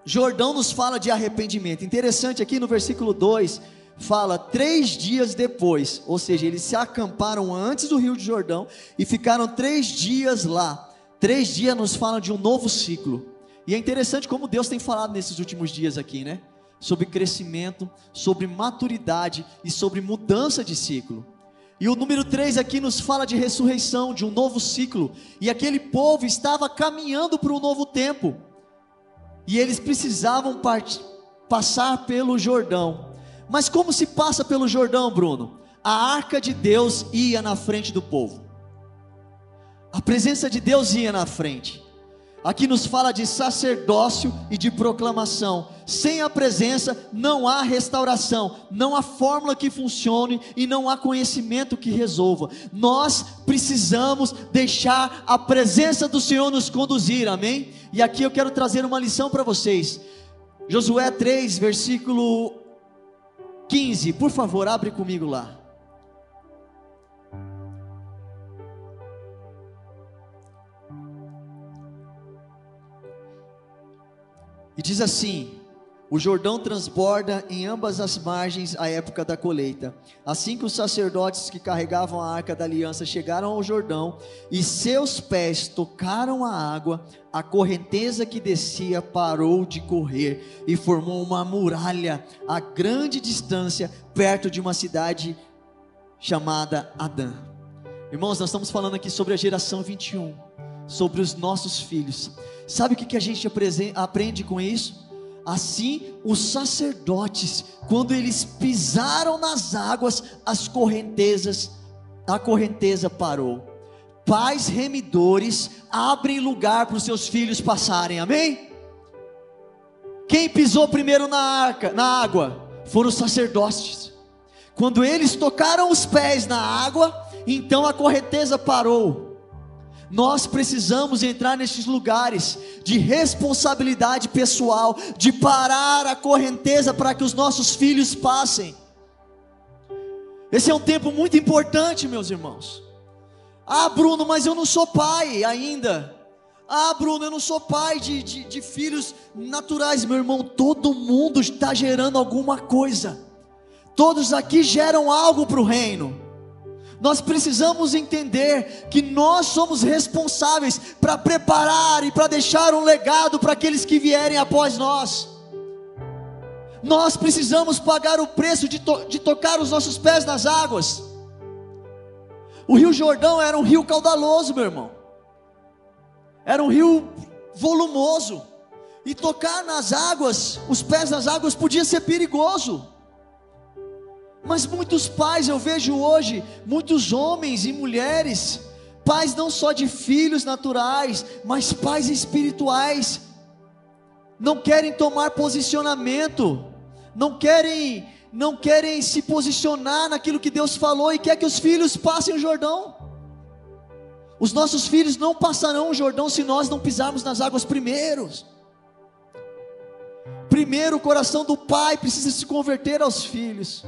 Jordão nos fala de arrependimento. Interessante aqui no versículo 2, fala três dias depois, ou seja, eles se acamparam antes do Rio de Jordão e ficaram três dias lá. Três dias nos falam de um novo ciclo. E é interessante como Deus tem falado nesses últimos dias aqui, né? Sobre crescimento, sobre maturidade e sobre mudança de ciclo. E o número 3 aqui nos fala de ressurreição, de um novo ciclo. E aquele povo estava caminhando para um novo tempo. E eles precisavam part... passar pelo Jordão. Mas como se passa pelo Jordão, Bruno? A arca de Deus ia na frente do povo. A presença de Deus ia na frente. Aqui nos fala de sacerdócio e de proclamação. Sem a presença não há restauração, não há fórmula que funcione e não há conhecimento que resolva. Nós precisamos deixar a presença do Senhor nos conduzir, amém? E aqui eu quero trazer uma lição para vocês. Josué 3, versículo 15, por favor, abre comigo lá. E diz assim: o Jordão transborda em ambas as margens à época da colheita. Assim que os sacerdotes que carregavam a arca da aliança chegaram ao Jordão e seus pés tocaram a água, a correnteza que descia parou de correr e formou uma muralha a grande distância perto de uma cidade chamada Adã. Irmãos, nós estamos falando aqui sobre a geração 21, sobre os nossos filhos. Sabe o que a gente aprende com isso? Assim, os sacerdotes, quando eles pisaram nas águas, as correntezas, a correnteza parou. Pais remidores abrem lugar para os seus filhos passarem, amém? Quem pisou primeiro na arca, na água, foram os sacerdotes. Quando eles tocaram os pés na água, então a correnteza parou. Nós precisamos entrar nesses lugares de responsabilidade pessoal, de parar a correnteza para que os nossos filhos passem. Esse é um tempo muito importante, meus irmãos. Ah, Bruno, mas eu não sou pai ainda. Ah, Bruno, eu não sou pai de, de, de filhos naturais, meu irmão. Todo mundo está gerando alguma coisa. Todos aqui geram algo para o reino. Nós precisamos entender que nós somos responsáveis para preparar e para deixar um legado para aqueles que vierem após nós. Nós precisamos pagar o preço de, to de tocar os nossos pés nas águas. O Rio Jordão era um rio caudaloso, meu irmão. Era um rio volumoso. E tocar nas águas, os pés nas águas, podia ser perigoso. Mas muitos pais eu vejo hoje, muitos homens e mulheres, pais não só de filhos naturais, mas pais espirituais, não querem tomar posicionamento, não querem, não querem se posicionar naquilo que Deus falou e quer que os filhos passem o Jordão. Os nossos filhos não passarão o Jordão se nós não pisarmos nas águas primeiros. Primeiro, o coração do pai precisa se converter aos filhos.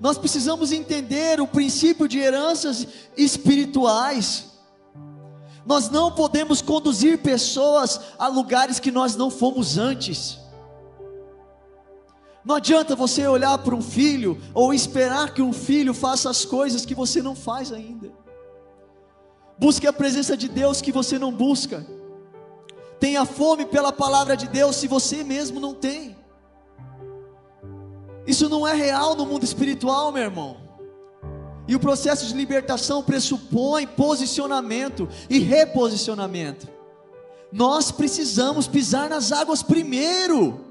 Nós precisamos entender o princípio de heranças espirituais. Nós não podemos conduzir pessoas a lugares que nós não fomos antes. Não adianta você olhar para um filho ou esperar que um filho faça as coisas que você não faz ainda. Busque a presença de Deus que você não busca. Tenha fome pela palavra de Deus se você mesmo não tem. Isso não é real no mundo espiritual, meu irmão. E o processo de libertação pressupõe posicionamento e reposicionamento. Nós precisamos pisar nas águas primeiro.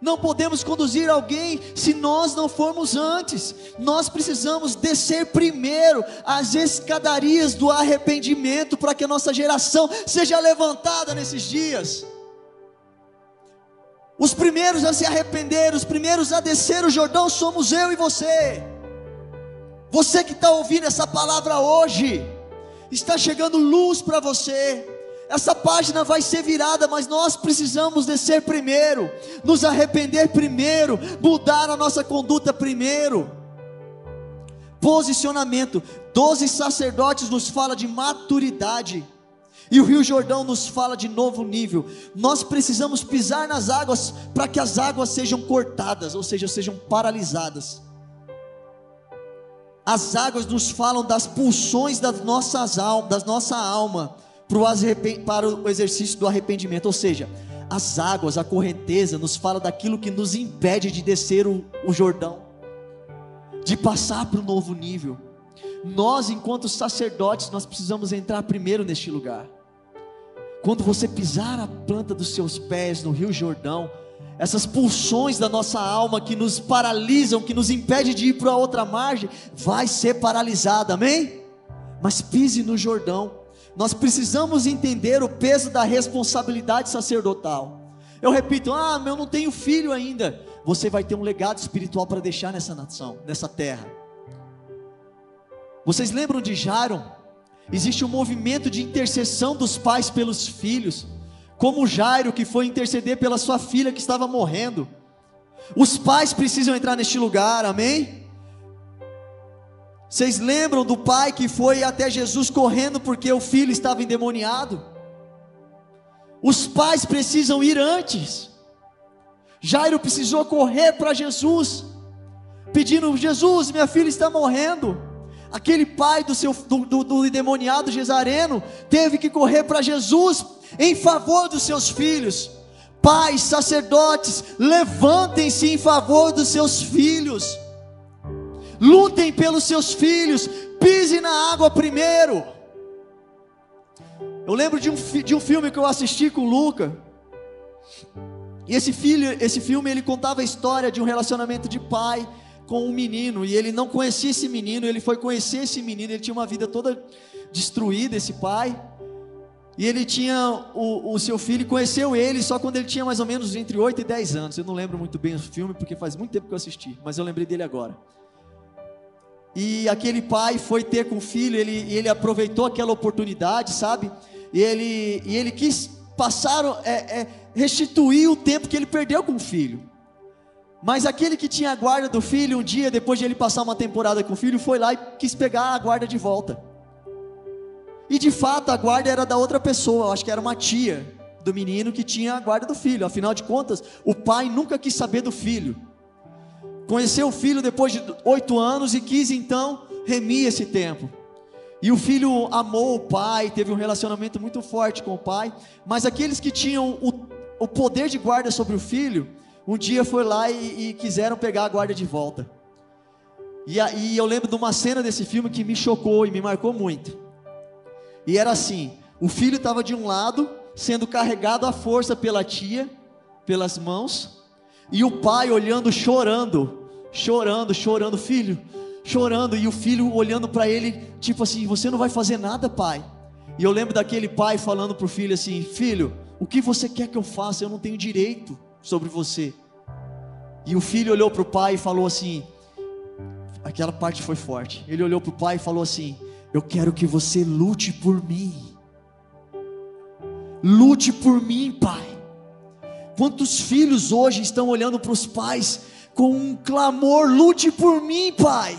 Não podemos conduzir alguém se nós não formos antes. Nós precisamos descer primeiro as escadarias do arrependimento para que a nossa geração seja levantada nesses dias. Os primeiros a se arrepender, os primeiros a descer o Jordão somos eu e você. Você que está ouvindo essa palavra hoje, está chegando luz para você. Essa página vai ser virada, mas nós precisamos descer primeiro, nos arrepender primeiro, mudar a nossa conduta primeiro. Posicionamento: doze sacerdotes nos fala de maturidade. E o Rio Jordão nos fala de novo nível. Nós precisamos pisar nas águas para que as águas sejam cortadas, ou seja, sejam paralisadas. As águas nos falam das pulsões das nossas almas, da nossa alma para o exercício do arrependimento, ou seja, as águas, a correnteza nos fala daquilo que nos impede de descer o, o Jordão, de passar para o novo nível. Nós, enquanto sacerdotes, nós precisamos entrar primeiro neste lugar. Quando você pisar a planta dos seus pés no Rio Jordão, essas pulsões da nossa alma que nos paralisam, que nos impede de ir para outra margem, vai ser paralisada, amém? Mas pise no Jordão. Nós precisamos entender o peso da responsabilidade sacerdotal. Eu repito, ah, eu não tenho filho ainda. Você vai ter um legado espiritual para deixar nessa nação, nessa terra. Vocês lembram de Jaron? Existe um movimento de intercessão dos pais pelos filhos, como Jairo que foi interceder pela sua filha que estava morrendo. Os pais precisam entrar neste lugar, amém? Vocês lembram do pai que foi até Jesus correndo porque o filho estava endemoniado? Os pais precisam ir antes. Jairo precisou correr para Jesus, pedindo: Jesus, minha filha está morrendo. Aquele pai do, seu, do, do, do endemoniado Gesareno teve que correr para Jesus em favor dos seus filhos. Pais, sacerdotes, levantem-se em favor dos seus filhos. Lutem pelos seus filhos. Pise na água primeiro. Eu lembro de um, de um filme que eu assisti com o Luca. E esse, filho, esse filme ele contava a história de um relacionamento de pai com um menino e ele não conhecia esse menino, ele foi conhecer esse menino, ele tinha uma vida toda destruída, esse pai. E ele tinha o, o seu filho, conheceu ele só quando ele tinha mais ou menos entre 8 e 10 anos. Eu não lembro muito bem o filme, porque faz muito tempo que eu assisti, mas eu lembrei dele agora. E aquele pai foi ter com o filho, ele, ele aproveitou aquela oportunidade, sabe? E ele, e ele quis passar, é, é, restituir o tempo que ele perdeu com o filho. Mas aquele que tinha a guarda do filho, um dia depois de ele passar uma temporada com o filho, foi lá e quis pegar a guarda de volta. E de fato a guarda era da outra pessoa, acho que era uma tia do menino que tinha a guarda do filho. Afinal de contas, o pai nunca quis saber do filho. Conheceu o filho depois de oito anos e quis então remir esse tempo. E o filho amou o pai, teve um relacionamento muito forte com o pai, mas aqueles que tinham o, o poder de guarda sobre o filho, um dia foi lá e, e quiseram pegar a guarda de volta. E, e eu lembro de uma cena desse filme que me chocou e me marcou muito. E era assim: o filho estava de um lado, sendo carregado à força pela tia, pelas mãos, e o pai olhando, chorando, chorando, chorando, filho, chorando, e o filho olhando para ele, tipo assim: Você não vai fazer nada, pai. E eu lembro daquele pai falando para o filho assim: Filho, o que você quer que eu faça? Eu não tenho direito sobre você. E o filho olhou para o pai e falou assim: Aquela parte foi forte. Ele olhou para o pai e falou assim: Eu quero que você lute por mim. Lute por mim, pai. Quantos filhos hoje estão olhando para os pais com um clamor: Lute por mim, pai.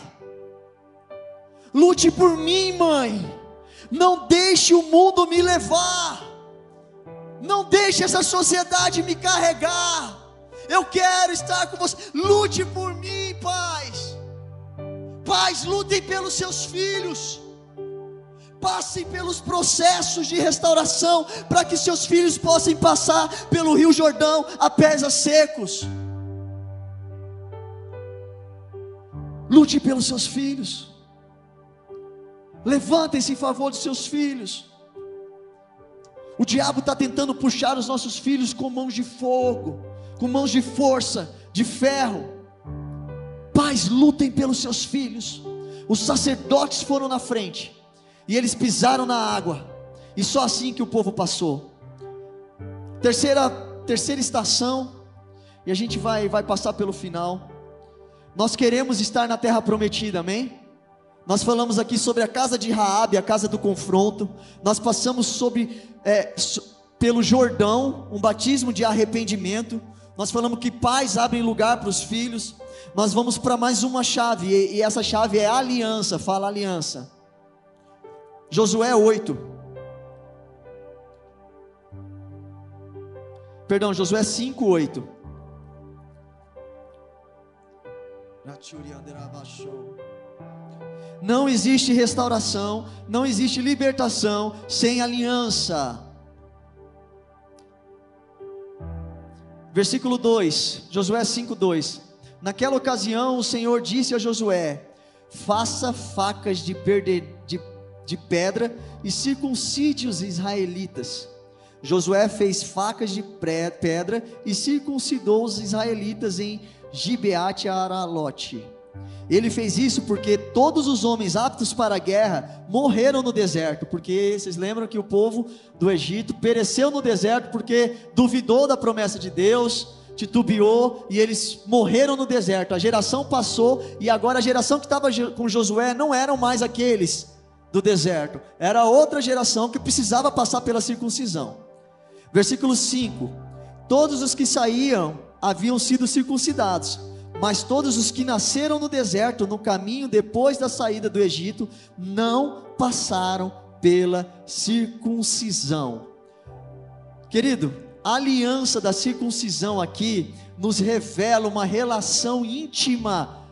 Lute por mim, mãe. Não deixe o mundo me levar. Não deixe essa sociedade me carregar. Eu quero estar com você. Lute por mim, pais. Pais, lutem pelos seus filhos. Passem pelos processos de restauração para que seus filhos possam passar pelo Rio Jordão a pés secos. Lute pelos seus filhos. Levantem-se em favor dos seus filhos. O diabo está tentando puxar os nossos filhos com mãos de fogo, com mãos de força, de ferro. Pais, lutem pelos seus filhos. Os sacerdotes foram na frente e eles pisaram na água, e só assim que o povo passou. Terceira, terceira estação, e a gente vai, vai passar pelo final. Nós queremos estar na terra prometida, amém? Nós falamos aqui sobre a casa de Raabe, a casa do confronto. Nós passamos sobre é, pelo Jordão, um batismo de arrependimento. Nós falamos que pais abrem lugar para os filhos. Nós vamos para mais uma chave e, e essa chave é aliança. Fala aliança. Josué 8. Perdão, Josué 5, 8. Não existe restauração, não existe libertação sem aliança. Versículo 2, Josué 5:2. Naquela ocasião o Senhor disse a Josué: Faça facas de, de, de pedra e circuncide os israelitas. Josué fez facas de pedra e circuncidou os israelitas em Gibeate Aralote. Ele fez isso porque todos os homens aptos para a guerra morreram no deserto, porque vocês lembram que o povo do Egito pereceu no deserto porque duvidou da promessa de Deus, titubeou e eles morreram no deserto. A geração passou e agora a geração que estava com Josué não eram mais aqueles do deserto, era outra geração que precisava passar pela circuncisão. Versículo 5: Todos os que saíam haviam sido circuncidados mas todos os que nasceram no deserto, no caminho depois da saída do Egito, não passaram pela circuncisão. Querido, a aliança da circuncisão aqui nos revela uma relação íntima,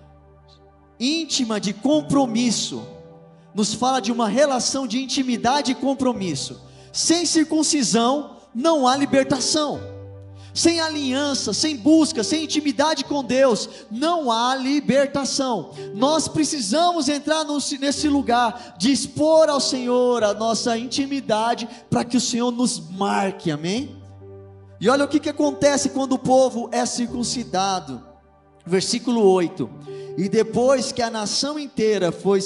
íntima de compromisso. Nos fala de uma relação de intimidade e compromisso. Sem circuncisão não há libertação sem aliança, sem busca, sem intimidade com Deus, não há libertação. Nós precisamos entrar nesse lugar de expor ao Senhor a nossa intimidade, para que o Senhor nos marque, amém? E olha o que, que acontece quando o povo é circuncidado, versículo 8: E depois que a nação inteira foi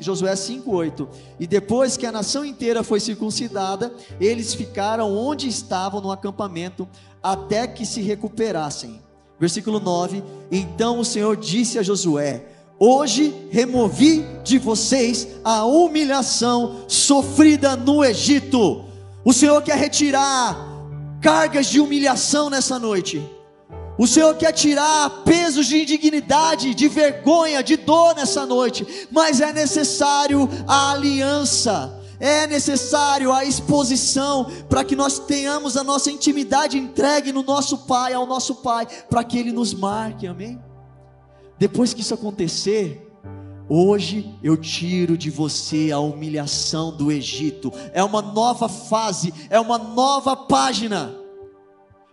Josué 5:8. E depois que a nação inteira foi circuncidada, eles ficaram onde estavam no acampamento até que se recuperassem. Versículo 9: Então o Senhor disse a Josué: Hoje removi de vocês a humilhação sofrida no Egito. O Senhor quer retirar cargas de humilhação nessa noite. O Senhor quer tirar pesos de indignidade, de vergonha, de dor nessa noite, mas é necessário a aliança é necessário a exposição para que nós tenhamos a nossa intimidade entregue no nosso Pai, ao nosso Pai, para que Ele nos marque, amém? Depois que isso acontecer, Hoje eu tiro de você a humilhação do Egito. É uma nova fase, é uma nova página.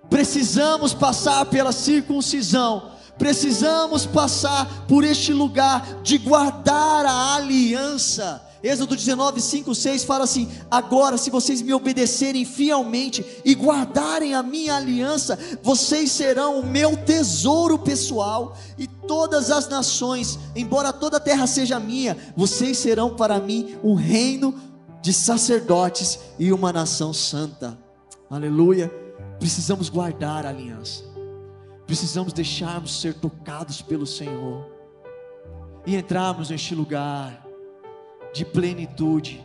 Precisamos passar pela circuncisão. Precisamos passar por este lugar de guardar a aliança Êxodo 19, 5, 6 fala assim: Agora, se vocês me obedecerem fielmente e guardarem a minha aliança, vocês serão o meu tesouro pessoal, e todas as nações, embora toda a terra seja minha, vocês serão para mim um reino de sacerdotes e uma nação santa. Aleluia. Precisamos guardar a aliança, precisamos deixarmos ser tocados pelo Senhor. E entrarmos neste lugar de plenitude.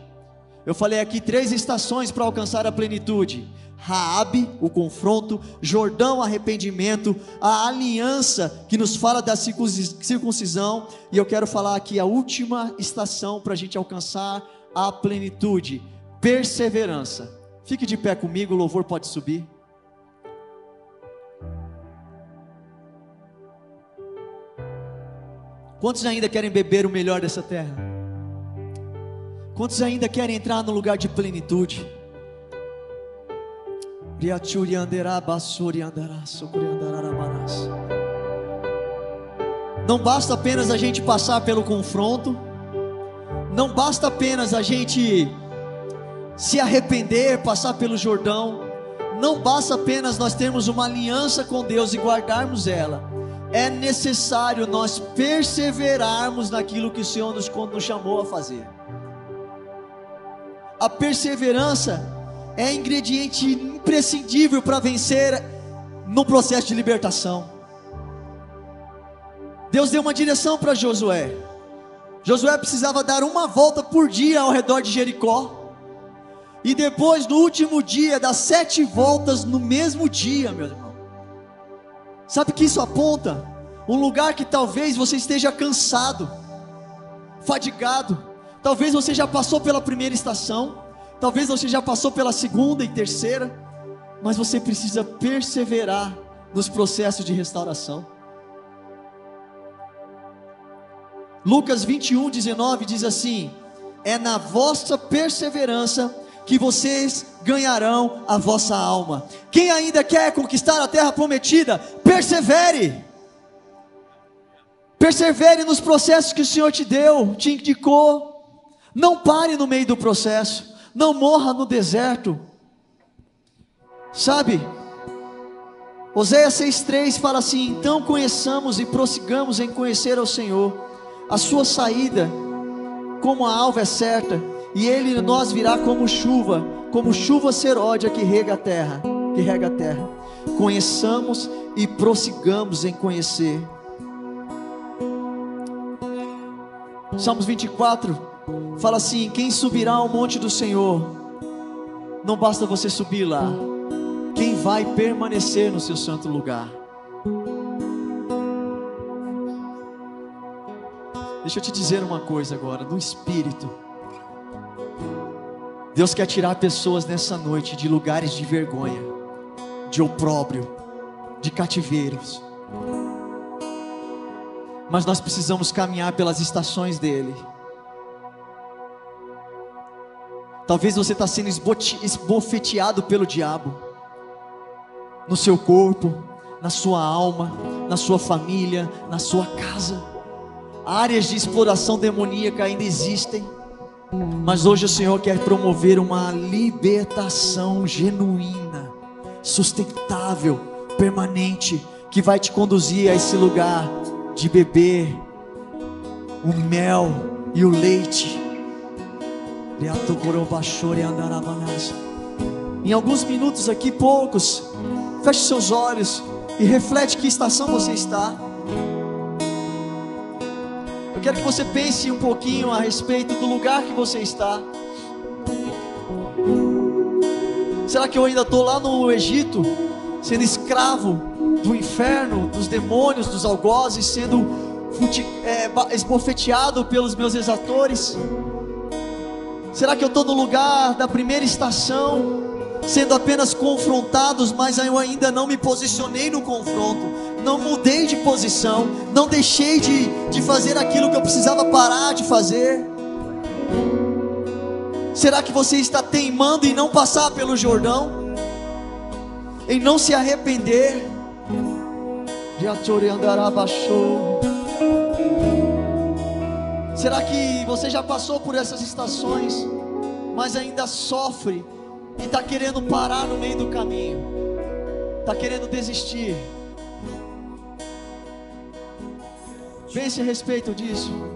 Eu falei aqui três estações para alcançar a plenitude: Raabe, o confronto, Jordão, arrependimento, a aliança que nos fala da circuncisão, e eu quero falar aqui a última estação para a gente alcançar a plenitude: perseverança. Fique de pé comigo, o louvor pode subir. Quantos ainda querem beber o melhor dessa terra? Quantos ainda querem entrar no lugar de plenitude? Não basta apenas a gente passar pelo confronto, não basta apenas a gente se arrepender, passar pelo Jordão, não basta apenas nós termos uma aliança com Deus e guardarmos ela, é necessário nós perseverarmos naquilo que o Senhor nos, nos chamou a fazer. A perseverança é ingrediente imprescindível para vencer no processo de libertação. Deus deu uma direção para Josué. Josué precisava dar uma volta por dia ao redor de Jericó. E depois do último dia, dar sete voltas no mesmo dia, meu irmão. Sabe que isso aponta? Um lugar que talvez você esteja cansado, fadigado Talvez você já passou pela primeira estação, talvez você já passou pela segunda e terceira, mas você precisa perseverar nos processos de restauração. Lucas 21, 19 diz assim: É na vossa perseverança que vocês ganharão a vossa alma. Quem ainda quer conquistar a terra prometida, persevere. Persevere nos processos que o Senhor te deu, te indicou. Não pare no meio do processo, não morra no deserto. Sabe? Oséias 6,3 fala assim: Então conheçamos e prossigamos em conhecer ao Senhor, a sua saída, como a alva é certa, e ele nós virá como chuva, como chuva seródia que rega a terra, que rega a terra. Conheçamos e prossigamos em conhecer. Salmos 24, Fala assim: quem subirá ao monte do Senhor? Não basta você subir lá. Quem vai permanecer no seu santo lugar? Deixa eu te dizer uma coisa agora, no espírito. Deus quer tirar pessoas nessa noite de lugares de vergonha, de opróbrio, de cativeiros. Mas nós precisamos caminhar pelas estações dele. Talvez você está sendo esbofeteado pelo diabo, no seu corpo, na sua alma, na sua família, na sua casa. Áreas de exploração demoníaca ainda existem, mas hoje o Senhor quer promover uma libertação genuína, sustentável, permanente, que vai te conduzir a esse lugar de beber o mel e o leite em alguns minutos aqui, poucos, feche seus olhos e reflete que estação você está. Quero que você pense um pouquinho a respeito do lugar que você está. Será que eu ainda estou lá no Egito, sendo escravo do inferno, dos demônios, dos algozes, sendo é, esbofeteado pelos meus exatores? Será que eu estou no lugar da primeira estação, sendo apenas confrontados, mas eu ainda não me posicionei no confronto, não mudei de posição, não deixei de, de fazer aquilo que eu precisava parar de fazer? Será que você está teimando em não passar pelo Jordão? Em não se arrepender? Será que você já passou por essas estações, mas ainda sofre e está querendo parar no meio do caminho, está querendo desistir? Pense a respeito disso.